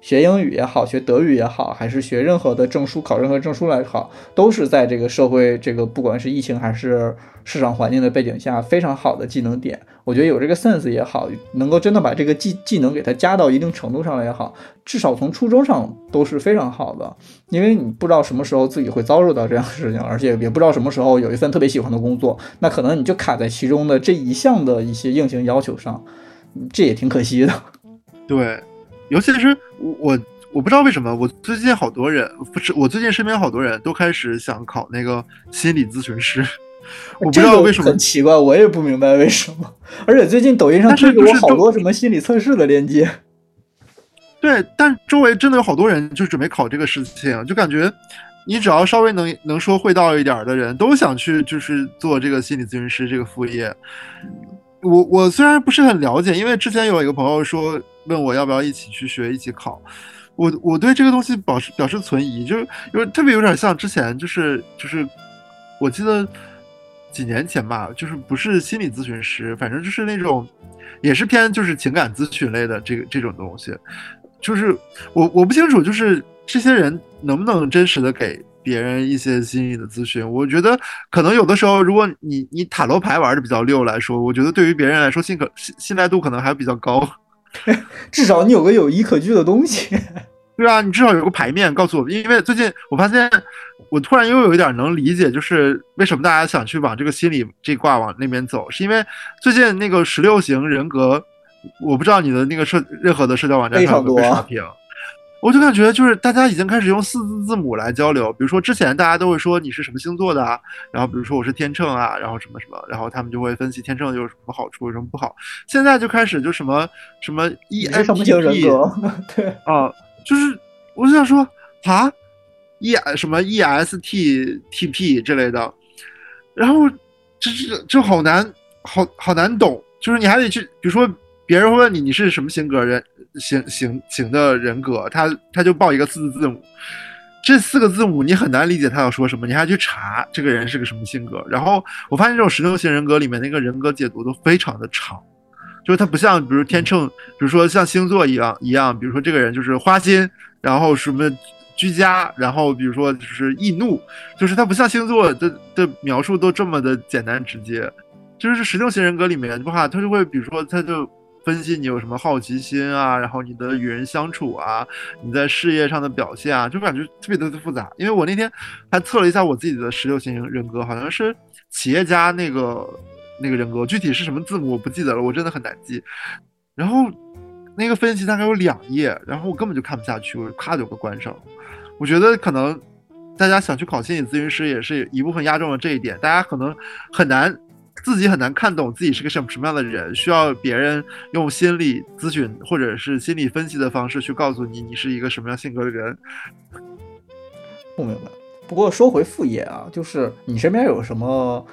学英语也好，学德语也好，还是学任何的证书，考任何证书来好，都是在这个社会这个不管是疫情还是市场环境的背景下非常好的技能点。我觉得有这个 sense 也好，能够真的把这个技技能给它加到一定程度上来也好，至少从初衷上都是非常好的。因为你不知道什么时候自己会遭受到这样的事情，而且也不知道什么时候有一份特别喜欢的工作，那可能你就卡在其中的这一项的一些硬性要求上，这也挺可惜的。对。尤其是我我我不知道为什么，我最近好多人不是我最近身边好多人都开始想考那个心理咨询师，[LAUGHS] 我不知道为什么很奇怪，我也不明白为什么。而且最近抖音上推给我好多什么心理测试的链接。[LAUGHS] 对，但周围真的有好多人就准备考这个事情，就感觉你只要稍微能能说会道一点的人，都想去就是做这个心理咨询师这个副业。我我虽然不是很了解，因为之前有一个朋友说问我要不要一起去学，一起考。我我对这个东西表示表示存疑，就是因为特别有点像之前就是就是我记得几年前吧，就是不是心理咨询师，反正就是那种也是偏就是情感咨询类的这个这种东西。就是我我不清楚，就是这些人能不能真实的给别人一些心理的咨询？我觉得可能有的时候，如果你你塔罗牌玩的比较溜来说，我觉得对于别人来说信可信信赖度可能还比较高。[LAUGHS] 至少你有个有依可据的东西。[LAUGHS] 对啊，你至少有个牌面告诉我。因为最近我发现，我突然又有一点能理解，就是为什么大家想去往这个心理这挂往那边走，是因为最近那个十六型人格。我不知道你的那个社任何的社交网站上有没有刷屏，我就感觉就是大家已经开始用四字字母来交流。比如说之前大家都会说你是什么星座的啊，然后比如说我是天秤啊，然后什么什么，然后他们就会分析天秤有什么好处，有什么不好。现在就开始就什么什么 E S T P，[LAUGHS] 对啊，就是我就想说啊，E 什么 E S T T P 之类的，然后这这这好难，好好难懂，就是你还得去，比如说。别人会问你你是什么性格人型型型的人格，他他就报一个四字字母，这四个字母你很难理解他要说什么，你还去查这个人是个什么性格。然后我发现这种十六型人格里面那个人格解读都非常的长，[LAUGHS] 就是它不像比如天秤，比如说像星座一样一样，比如说这个人就是花心，然后什么居家，然后比如说就是易怒，就是它不像星座的的描述都这么的简单直接，就是十六型人格里面的话，他就会比如说他就。分析你有什么好奇心啊，然后你的与人相处啊，你在事业上的表现啊，就感觉特别的复杂。因为我那天还测了一下我自己的十六型人格，好像是企业家那个那个人格，具体是什么字母我不记得了，我真的很难记。然后那个分析大概有两页，然后我根本就看不下去，我就咔就给关上了。我觉得可能大家想去考心理咨询师，也是一部分压中了这一点，大家可能很难。自己很难看懂自己是个什么什么样的人，需要别人用心理咨询或者是心理分析的方式去告诉你你是一个什么样性格的人。不明白。不过说回副业啊，就是你身边有什么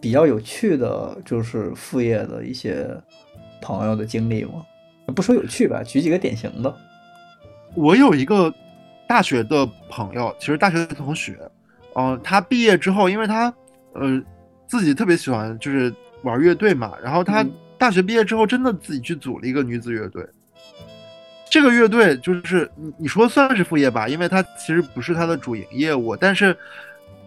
比较有趣的，就是副业的一些朋友的经历吗？不说有趣吧，举几个典型的。我有一个大学的朋友，其实大学的同学，嗯，他毕业之后，因为他，呃。自己特别喜欢就是玩乐队嘛，然后他大学毕业之后真的自己去组了一个女子乐队。这个乐队就是你你说算是副业吧，因为它其实不是它的主营业务，但是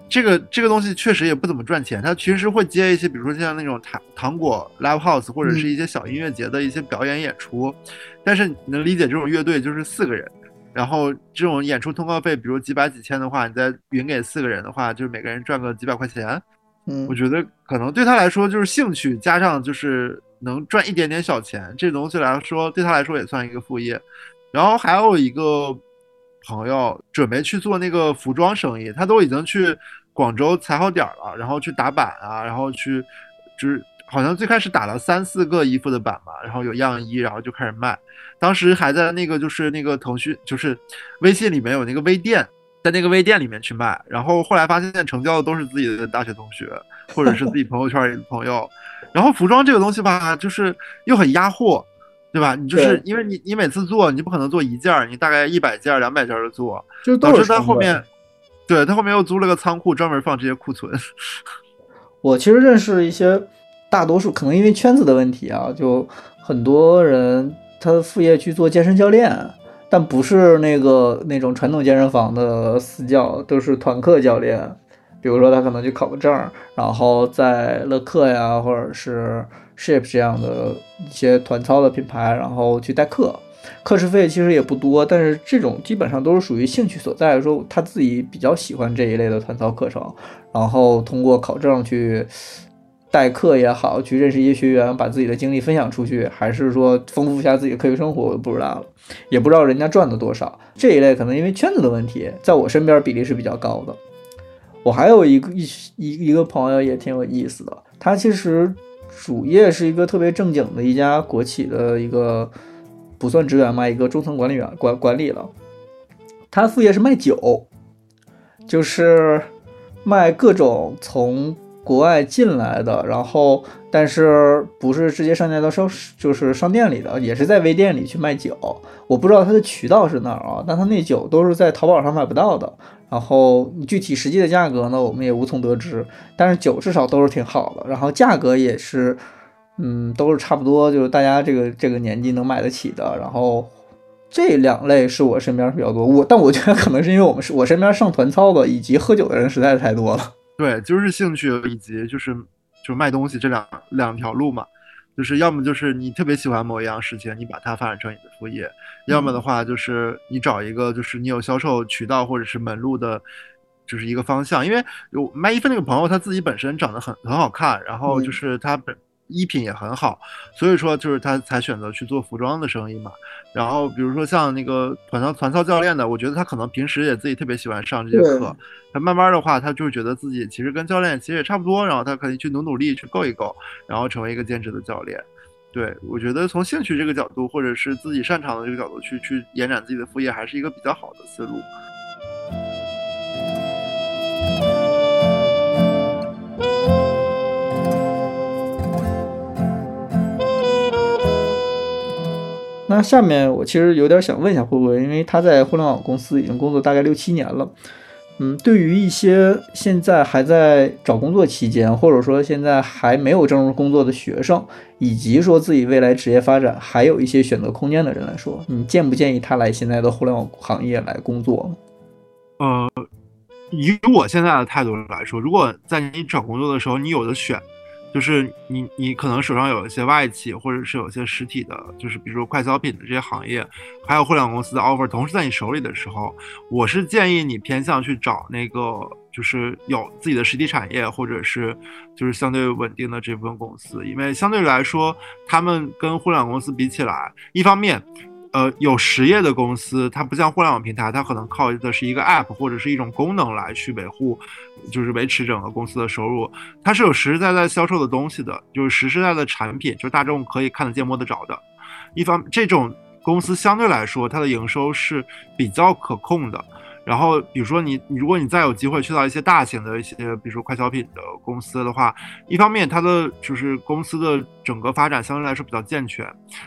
这个这个东西确实也不怎么赚钱。他其实会接一些，比如说像那种糖糖果 live house 或者是一些小音乐节的一些表演演出。但是你能理解这种乐队就是四个人，然后这种演出通告费，比如几百几千的话，你再匀给四个人的话，就是每个人赚个几百块钱。嗯，我觉得可能对他来说就是兴趣加上就是能赚一点点小钱，这东西来说对他来说也算一个副业。然后还有一个朋友准备去做那个服装生意，他都已经去广州踩好点了，然后去打版啊，然后去就是好像最开始打了三四个衣服的版嘛，然后有样衣，然后就开始卖。当时还在那个就是那个腾讯就是微信里面有那个微店。在那个微店里面去卖，然后后来发现成交的都是自己的大学同学，或者是自己朋友圈里的朋友。然后服装这个东西吧，就是又很压货，对吧？你就是因为你你每次做，你不可能做一件，你大概一百件、两百件的做，就导致他后面，对他后面又租了个仓库，专门放这些库存。[LAUGHS] 我其实认识一些，大多数可能因为圈子的问题啊，就很多人他的副业去做健身教练。但不是那个那种传统健身房的私教，都是团课教练。比如说他可能去考个证，然后在乐课呀，或者是 Shape 这样的一些团操的品牌，然后去代课，课时费其实也不多。但是这种基本上都是属于兴趣所在，说他自己比较喜欢这一类的团操课程，然后通过考证去。代课也好，去认识一些学员，把自己的经历分享出去，还是说丰富一下自己的课余生活，我就不知道了，也不知道人家赚了多少。这一类可能因为圈子的问题，在我身边比例是比较高的。我还有一个一一一个朋友也挺有意思的，他其实主业是一个特别正经的一家国企的一个不算职员嘛，一个中层管理员管管理了。他副业是卖酒，就是卖各种从国外进来的，然后但是不是直接上架到商就是商店里的，也是在微店里去卖酒。我不知道它的渠道是哪儿啊，但它那酒都是在淘宝上买不到的。然后具体实际的价格呢，我们也无从得知。但是酒至少都是挺好的，然后价格也是，嗯，都是差不多，就是大家这个这个年纪能买得起的。然后这两类是我身边比较多，我但我觉得可能是因为我们是我身边上团操的以及喝酒的人实在是太多了。对，就是兴趣以及就是就卖东西这两两条路嘛。就是要么就是你特别喜欢某一样事情，你把它发展成你的副业；要么的话就是你找一个就是你有销售渠道或者是门路的，就是一个方向。因为有卖衣服那个朋友他自己本身长得很很好看，然后就是他本。衣品也很好，所以说就是他才选择去做服装的生意嘛。然后比如说像那个团操团操教练的，我觉得他可能平时也自己特别喜欢上这些课。他慢慢的话，他就是觉得自己其实跟教练其实也差不多，然后他可以去努努力去够一够，然后成为一个兼职的教练。对我觉得从兴趣这个角度，或者是自己擅长的这个角度去去延展自己的副业，还是一个比较好的思路。那下面我其实有点想问一下慧慧，因为他在互联网公司已经工作大概六七年了，嗯，对于一些现在还在找工作期间，或者说现在还没有正式工作的学生，以及说自己未来职业发展还有一些选择空间的人来说，你建不建议他来现在的互联网行业来工作？呃，以我现在的态度来说，如果在你找工作的时候，你有的选。就是你，你可能手上有一些外企，或者是有些实体的，就是比如说快消品的这些行业，还有互联网公司的 offer，同时在你手里的时候，我是建议你偏向去找那个就是有自己的实体产业，或者是就是相对稳定的这部分公司，因为相对来说，他们跟互联网公司比起来，一方面。呃，有实业的公司，它不像互联网平台，它可能靠的是一个 app 或者是一种功能来去维护，就是维持整个公司的收入。它是有实实在在销售的东西的，就是实实在在的产品，就是大众可以看得见摸得着的。一方这种公司相对来说，它的营收是比较可控的。然后，比如说你，如果你再有机会去到一些大型的一些，比如说快消品的公司的话，一方面它的就是公司的整个发展相对来说比较健全，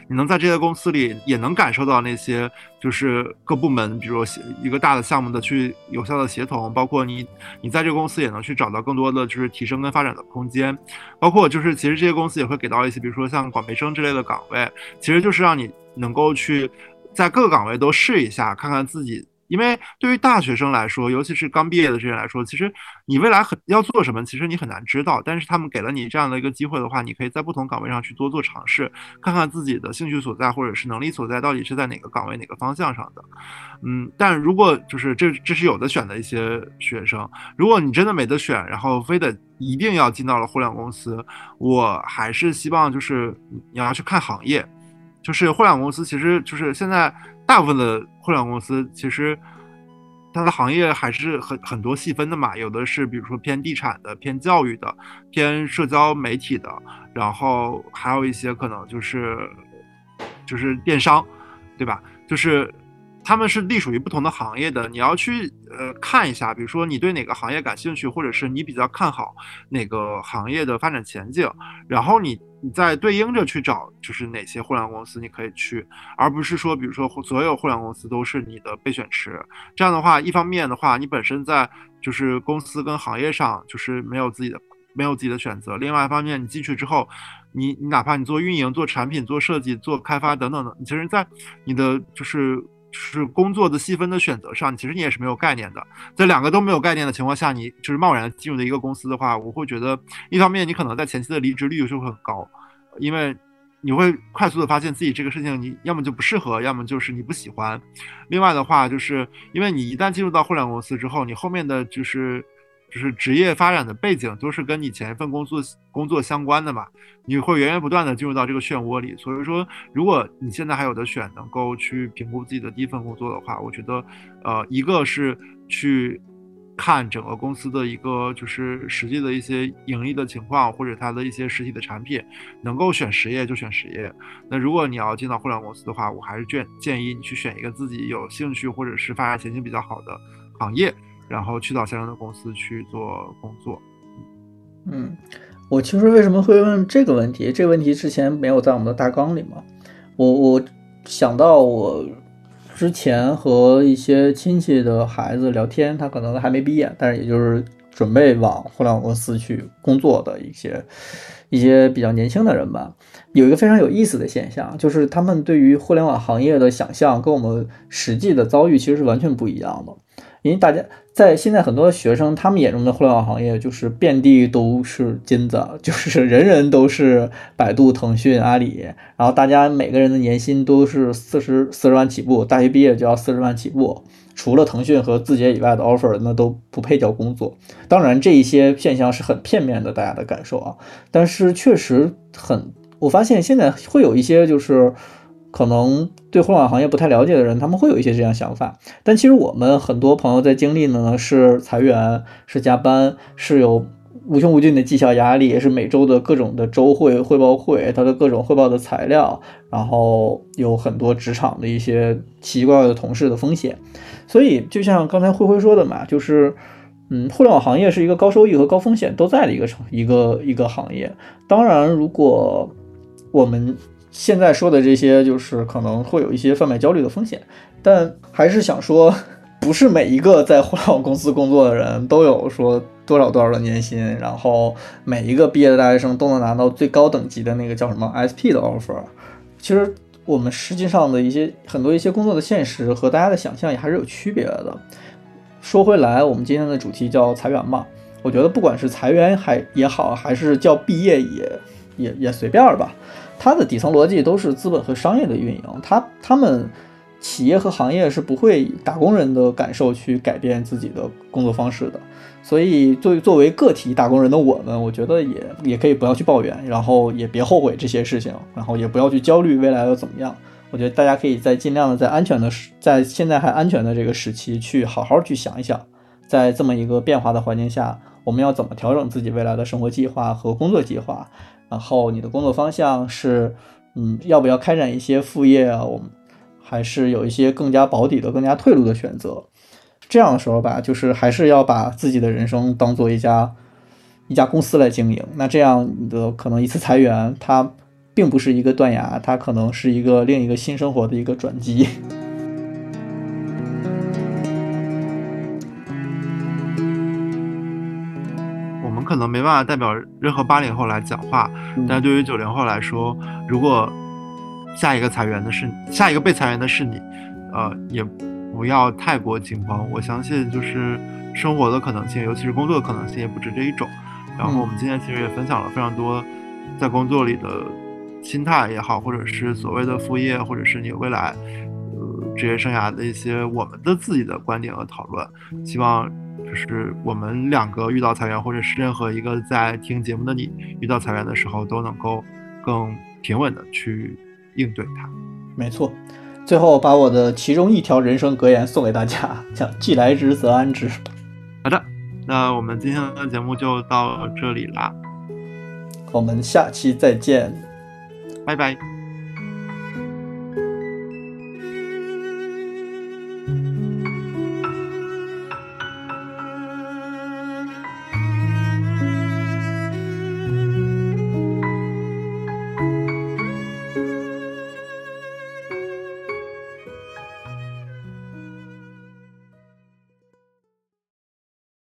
你能在这些公司里也能感受到那些就是各部门，比如说一个大的项目的去有效的协同，包括你你在这个公司也能去找到更多的就是提升跟发展的空间，包括就是其实这些公司也会给到一些，比如说像管培生之类的岗位，其实就是让你能够去在各个岗位都试一下，看看自己。因为对于大学生来说，尤其是刚毕业的这些人来说，其实你未来很要做什么，其实你很难知道。但是他们给了你这样的一个机会的话，你可以在不同岗位上去多做尝试，看看自己的兴趣所在或者是能力所在到底是在哪个岗位、哪个方向上的。嗯，但如果就是这这是有的选的一些学生，如果你真的没得选，然后非得一定要进到了互联网公司，我还是希望就是你要去看行业，就是互联网公司其实就是现在。大部分的互联网公司其实它的行业还是很很多细分的嘛，有的是比如说偏地产的、偏教育的、偏社交媒体的，然后还有一些可能就是就是电商，对吧？就是。他们是隶属于不同的行业的，你要去呃看一下，比如说你对哪个行业感兴趣，或者是你比较看好哪个行业的发展前景，然后你你再对应着去找，就是哪些互联网公司你可以去，而不是说比如说所有互联网公司都是你的备选池。这样的话，一方面的话，你本身在就是公司跟行业上就是没有自己的没有自己的选择；，另外一方面，你进去之后，你你哪怕你做运营、做产品、做设计、做开发等等的，你其实，在你的就是。是工作的细分的选择上，其实你也是没有概念的。在两个都没有概念的情况下，你就是贸然进入的一个公司的话，我会觉得，一方面你可能在前期的离职率就会很高，因为你会快速的发现自己这个事情，你要么就不适合，要么就是你不喜欢。另外的话，就是因为你一旦进入到互联网公司之后，你后面的就是。就是职业发展的背景都是跟你前一份工作工作相关的嘛，你会源源不断的进入到这个漩涡里。所以说，如果你现在还有的选，能够去评估自己的第一份工作的话，我觉得，呃，一个是去看整个公司的一个就是实际的一些盈利的情况，或者它的一些实体的产品，能够选实业就选实业。那如果你要进到互联网公司的话，我还是建建议你去选一个自己有兴趣或者是发展前景比较好的行业。然后去到相应的公司去做工作。嗯，我其实为什么会问这个问题？这个问题之前没有在我们的大纲里嘛？我我想到我之前和一些亲戚的孩子聊天，他可能还没毕业，但是也就是准备往互联网公司去工作的一些一些比较年轻的人吧。有一个非常有意思的现象，就是他们对于互联网行业的想象跟我们实际的遭遇其实是完全不一样的，因为大家。在现在很多学生他们眼中的互联网行业就是遍地都是金子，[LAUGHS] 就是人人都是百度、腾讯、阿里，然后大家每个人的年薪都是四十四十万起步，大学毕业就要四十万起步。除了腾讯和字节以外的 offer，那都不配叫工作。当然，这一些现象是很片面的，大家的感受啊，但是确实很，我发现现在会有一些就是。可能对互联网行业不太了解的人，他们会有一些这样想法。但其实我们很多朋友在经历的呢，是裁员，是加班，是有无穷无尽的绩效压力，也是每周的各种的周会汇报会，他的各种汇报的材料，然后有很多职场的一些奇奇怪怪的同事的风险。所以就像刚才灰灰说的嘛，就是嗯，互联网行业是一个高收益和高风险都在的一个一个一个行业。当然，如果我们现在说的这些，就是可能会有一些贩卖焦虑的风险，但还是想说，不是每一个在互联网公司工作的人都有说多少多少的年薪，然后每一个毕业的大学生都能拿到最高等级的那个叫什么 SP 的 offer。其实我们实际上的一些很多一些工作的现实和大家的想象也还是有区别的。说回来，我们今天的主题叫裁员嘛，我觉得不管是裁员还也好，还是叫毕业也也也随便吧。它的底层逻辑都是资本和商业的运营，它他们企业和行业是不会以打工人的感受去改变自己的工作方式的，所以作为作为个体打工人的我们，我觉得也也可以不要去抱怨，然后也别后悔这些事情，然后也不要去焦虑未来要怎么样。我觉得大家可以在尽量的在安全的时，在现在还安全的这个时期去好好去想一想，在这么一个变化的环境下，我们要怎么调整自己未来的生活计划和工作计划。然后你的工作方向是，嗯，要不要开展一些副业啊？我们还是有一些更加保底的、更加退路的选择。这样的时候吧，就是还是要把自己的人生当做一家一家公司来经营。那这样你的可能一次裁员，它并不是一个断崖，它可能是一个另一个新生活的一个转机。可能没办法代表任何八零后来讲话，但对于九零后来说，如果下一个裁员的是下一个被裁员的是你，呃，也不要太过惊慌。我相信，就是生活的可能性，尤其是工作的可能性，也不止这一种。然后我们今天其实也分享了非常多在工作里的心态也好，或者是所谓的副业，或者是你未来呃职业生涯的一些我们的自己的观点和讨论。希望。就是我们两个遇到裁员，或者是任何一个在听节目的你遇到裁员的时候，都能够更平稳的去应对它。没错，最后把我的其中一条人生格言送给大家：叫“既来之则安之”。好的，那我们今天的节目就到这里啦，我们下期再见，拜拜。